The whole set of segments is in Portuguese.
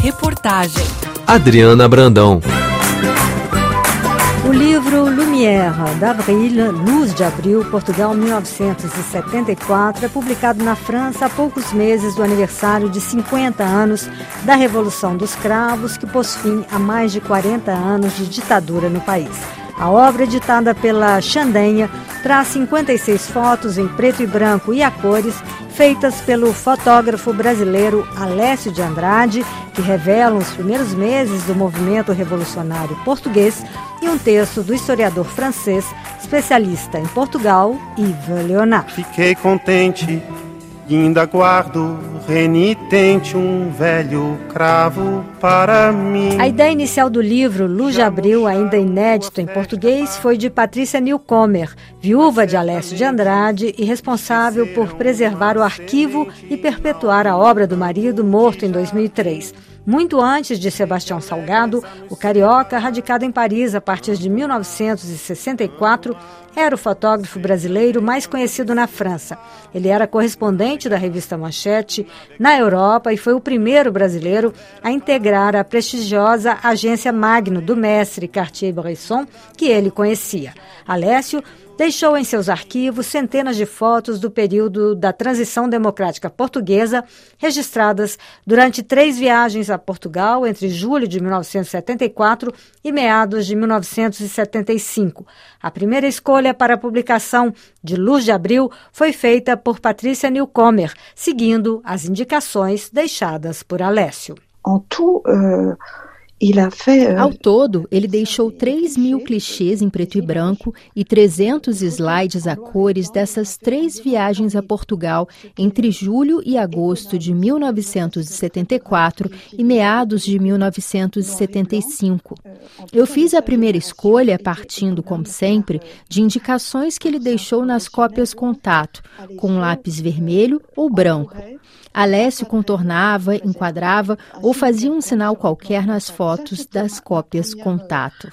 Reportagem Adriana Brandão. O livro Lumière, d'Avril, Luz de Abril, Portugal 1974, é publicado na França há poucos meses do aniversário de 50 anos da Revolução dos Cravos, que pôs fim a mais de 40 anos de ditadura no país. A obra, editada pela Xandenha, traz 56 fotos em preto e branco e a cores, feitas pelo fotógrafo brasileiro Alessio de Andrade, que revelam os primeiros meses do movimento revolucionário português, e um texto do historiador francês, especialista em Portugal, Yves Leonard. Fiquei contente e ainda guardo renitente um velho cravo para mim. A ideia inicial do livro, Luz de Abril, ainda inédito em português, foi de Patrícia Newcomer, viúva de Alessio de Andrade e responsável por preservar o arquivo e perpetuar a obra do marido morto em 2003. Muito antes de Sebastião Salgado, o carioca, radicado em Paris a partir de 1964, era o fotógrafo brasileiro mais conhecido na França. Ele era correspondente da revista Manchete na Europa e foi o primeiro brasileiro a integrar a prestigiosa agência Magno do mestre Cartier-Bresson, que ele conhecia. Alessio deixou em seus arquivos centenas de fotos do período da transição democrática portuguesa, registradas durante três viagens a Portugal entre julho de 1974 e meados de 1975. A primeira escolha para a publicação de Luz de Abril foi feita por Patrícia Newcomer, seguindo as indicações deixadas por Alessio. Tout, euh... Ao todo, ele deixou 3 mil clichês em preto e branco e 300 slides a cores dessas três viagens a Portugal entre julho e agosto de 1974 e meados de 1975. Eu fiz a primeira escolha partindo, como sempre, de indicações que ele deixou nas cópias contato, com lápis vermelho ou branco. Alessio contornava, enquadrava ou fazia um sinal qualquer nas fotos das cópias contato.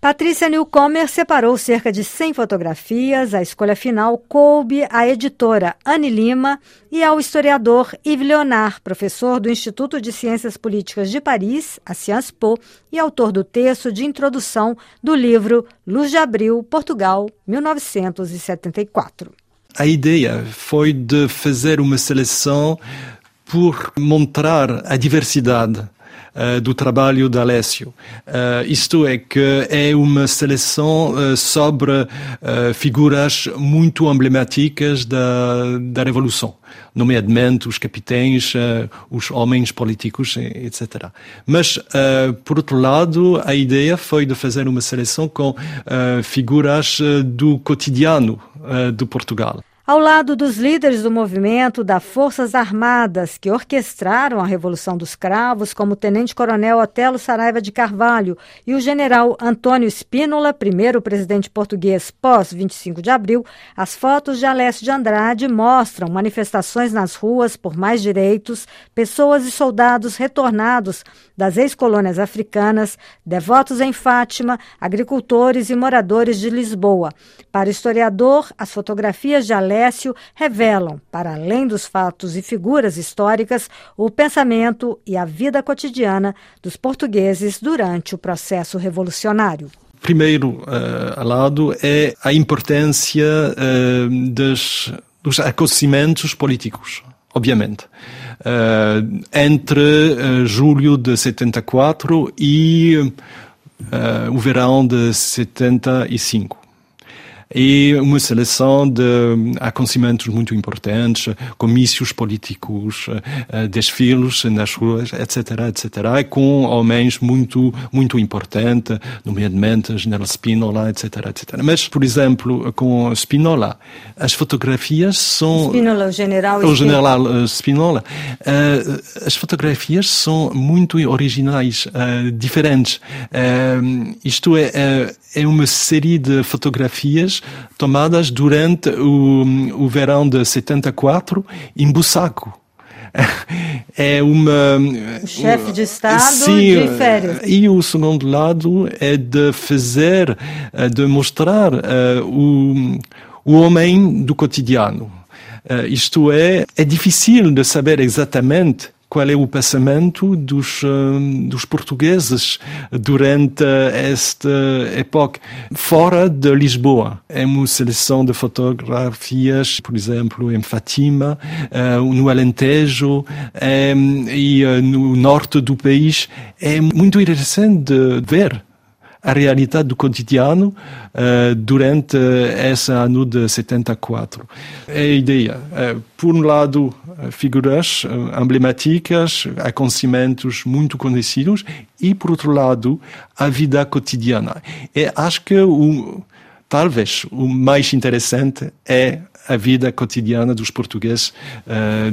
Patrícia Newcomer separou cerca de 100 fotografias. A escolha final coube à editora Anne Lima e ao historiador Yves Leonard, professor do Instituto de Ciências Políticas de Paris, a Sciences Po, e autor do texto de introdução do livro Luz de Abril, Portugal, 1974 a ideia foi de fazer uma seleção por mostrar a diversidade uh, do trabalho de Alessio. Uh, isto é que é uma seleção uh, sobre figuras muito emblemáticas da, da Revolução, nomeadamente os capitães, os homens políticos, etc. Mas, por outro lado, a ideia foi de fazer uma seleção com figuras do cotidiano de Portugal. Ao lado dos líderes do movimento das Forças Armadas que orquestraram a Revolução dos Cravos, como o tenente-coronel Otelo Saraiva de Carvalho e o general Antônio Spínola, primeiro presidente português pós 25 de abril, as fotos de Alessio de Andrade mostram manifestações nas ruas por mais direitos, pessoas e soldados retornados das ex-colônias africanas, devotos em Fátima, agricultores e moradores de Lisboa. Para o historiador, as fotografias de Alessio revelam, para além dos fatos e figuras históricas, o pensamento e a vida cotidiana dos portugueses durante o processo revolucionário. Primeiro uh, lado é a importância uh, dos, dos acontecimentos políticos, obviamente. Uh, entre uh, julho de 74 e uh, o verão de 75 e uma seleção de acontecimentos muito importantes, comícios políticos, eh, desfiles nas ruas, etc, etc, com homens muito muito importantes, nomeadamente General Spinola, etc, etc. Mas, por exemplo, com Spinola, as fotografias são Spinola, o general o general eh, Spinola, as fotografias são muito originais, diferentes. Isto é, é uma série de fotografias tomadas durante o, o verão de 74 em Bussaco é uma. O chefe de Estado sim, de férias. E o segundo lado é de fazer, eh, de mostrar uh, o, o homem do cotidiano. Uh, isto é, é difícil de saber exatamente qual é o pensamento dos, dos portugueses durante esta época, fora de Lisboa. É uma seleção de fotografias, por exemplo, em Fatima, no Alentejo e no norte do país. É muito interessante ver a realidade do cotidiano uh, durante esse ano de 74. É a ideia, uh, por um lado, figuras uh, emblemáticas, acontecimentos muito conhecidos, e por outro lado, a vida cotidiana. E acho que o, talvez o mais interessante é a vida cotidiana dos portugueses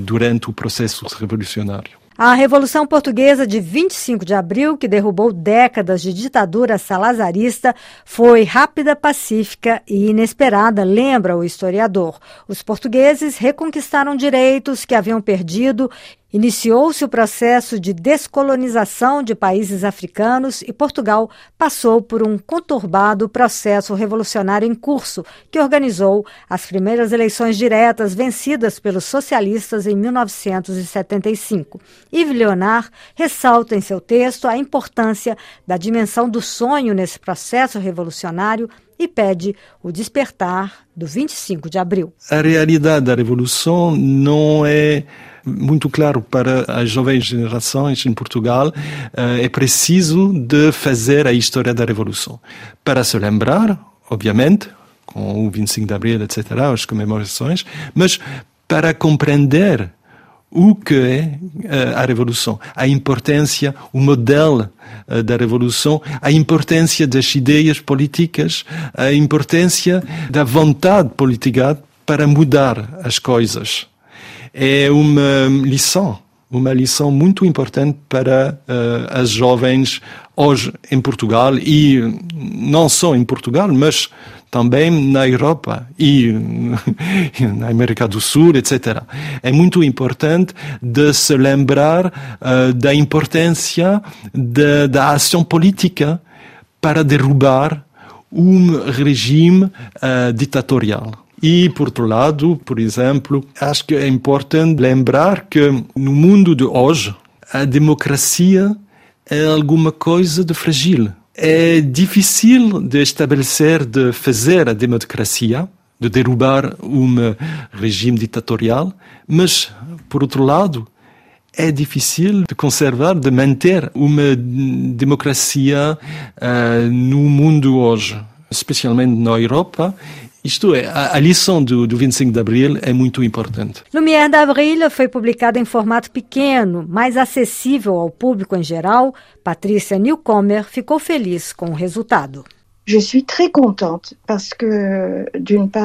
durante o processo revolucionário. A Revolução Portuguesa de 25 de abril, que derrubou décadas de ditadura salazarista, foi rápida, pacífica e inesperada, lembra o historiador. Os portugueses reconquistaram direitos que haviam perdido Iniciou-se o processo de descolonização de países africanos e Portugal passou por um conturbado processo revolucionário em curso, que organizou as primeiras eleições diretas vencidas pelos socialistas em 1975. Yves Leonard ressalta em seu texto a importância da dimensão do sonho nesse processo revolucionário e pede o despertar do 25 de abril. A realidade da revolução não é muito claro para as jovens gerações em Portugal, eh, é preciso de fazer a história da Revolução. Para se lembrar, obviamente, com o 25 de Abril, etc., as comemorações, mas para compreender o que é eh, a revolução, a importância, o modelo eh, da revolução, a importância das ideias políticas, a importância da vontade política para mudar as coisas é uma lição, uma lição muito importante para uh, as jovens hoje em Portugal e não só em Portugal, mas também na Europa e na América do Sul, etc. É muito importante de se lembrar uh, da importância de, da ação política para derrubar um regime uh, ditatorial. E, por outro lado, por exemplo, acho que é importante lembrar que no mundo de hoje, a democracia é alguma coisa de frágil. É difícil de estabelecer, de fazer a democracia, de derrubar um regime ditatorial, mas, por outro lado, é difícil de conservar, de manter uma democracia uh, no mundo hoje, especialmente na Europa isto é, a, a lição do, do 25 de Abril é muito importante. Lumière d'Avril foi publicada em formato pequeno, mais acessível ao público em geral. Patrícia Newcomer ficou feliz com o resultado.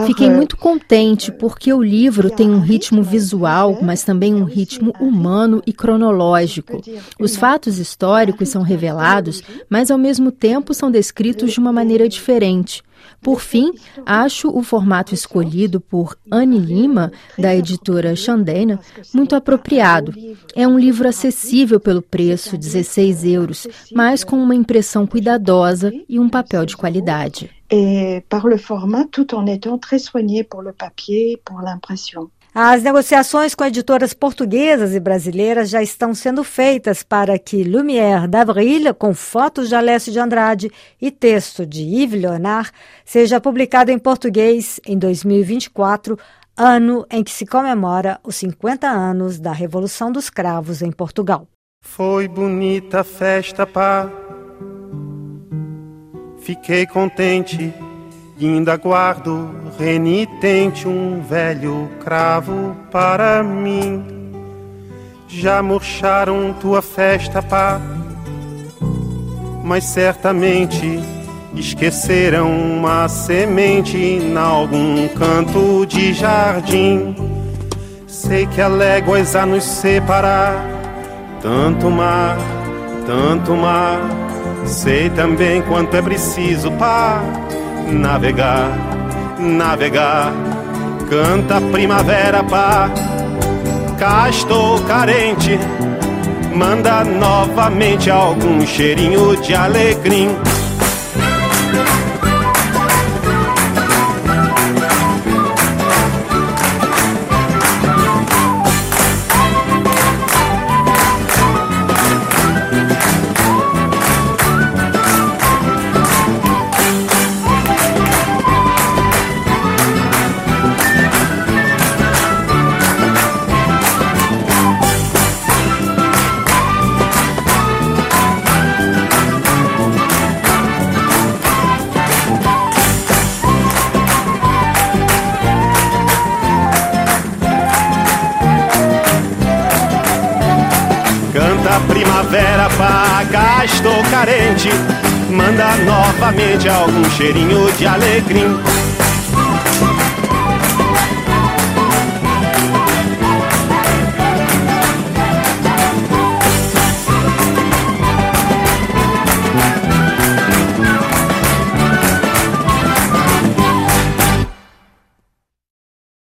Fiquei muito contente porque o livro tem um ritmo visual, mas também um ritmo humano e cronológico. Os fatos históricos são revelados, mas ao mesmo tempo são descritos de uma maneira diferente. Por fim, acho o formato escolhido por Anne Lima, da editora Chandena, muito apropriado. É um livro acessível pelo preço, 16 euros, mas com uma impressão cuidadosa e um papel de qualidade. Et par le format, tout en étant très soigné pour le papier, pour l'impression. As negociações com editoras portuguesas e brasileiras já estão sendo feitas para que Lumière d'Avril, com fotos de Alessio de Andrade e texto de Yves Leonard, seja publicado em português em 2024, ano em que se comemora os 50 anos da Revolução dos Cravos em Portugal. Foi bonita a festa, pá. Fiquei contente ainda guardo renitente um velho cravo para mim. Já murcharam tua festa, pá, mas certamente esqueceram uma semente em algum canto de jardim. Sei que há léguas a nos separar, tanto mar, tanto mar. Sei também quanto é preciso, pá navegar, navegar. Canta primavera, pá. Cá estou carente. Manda novamente algum cheirinho de alegria. Estou carente. Manda novamente algum cheirinho de alecrim.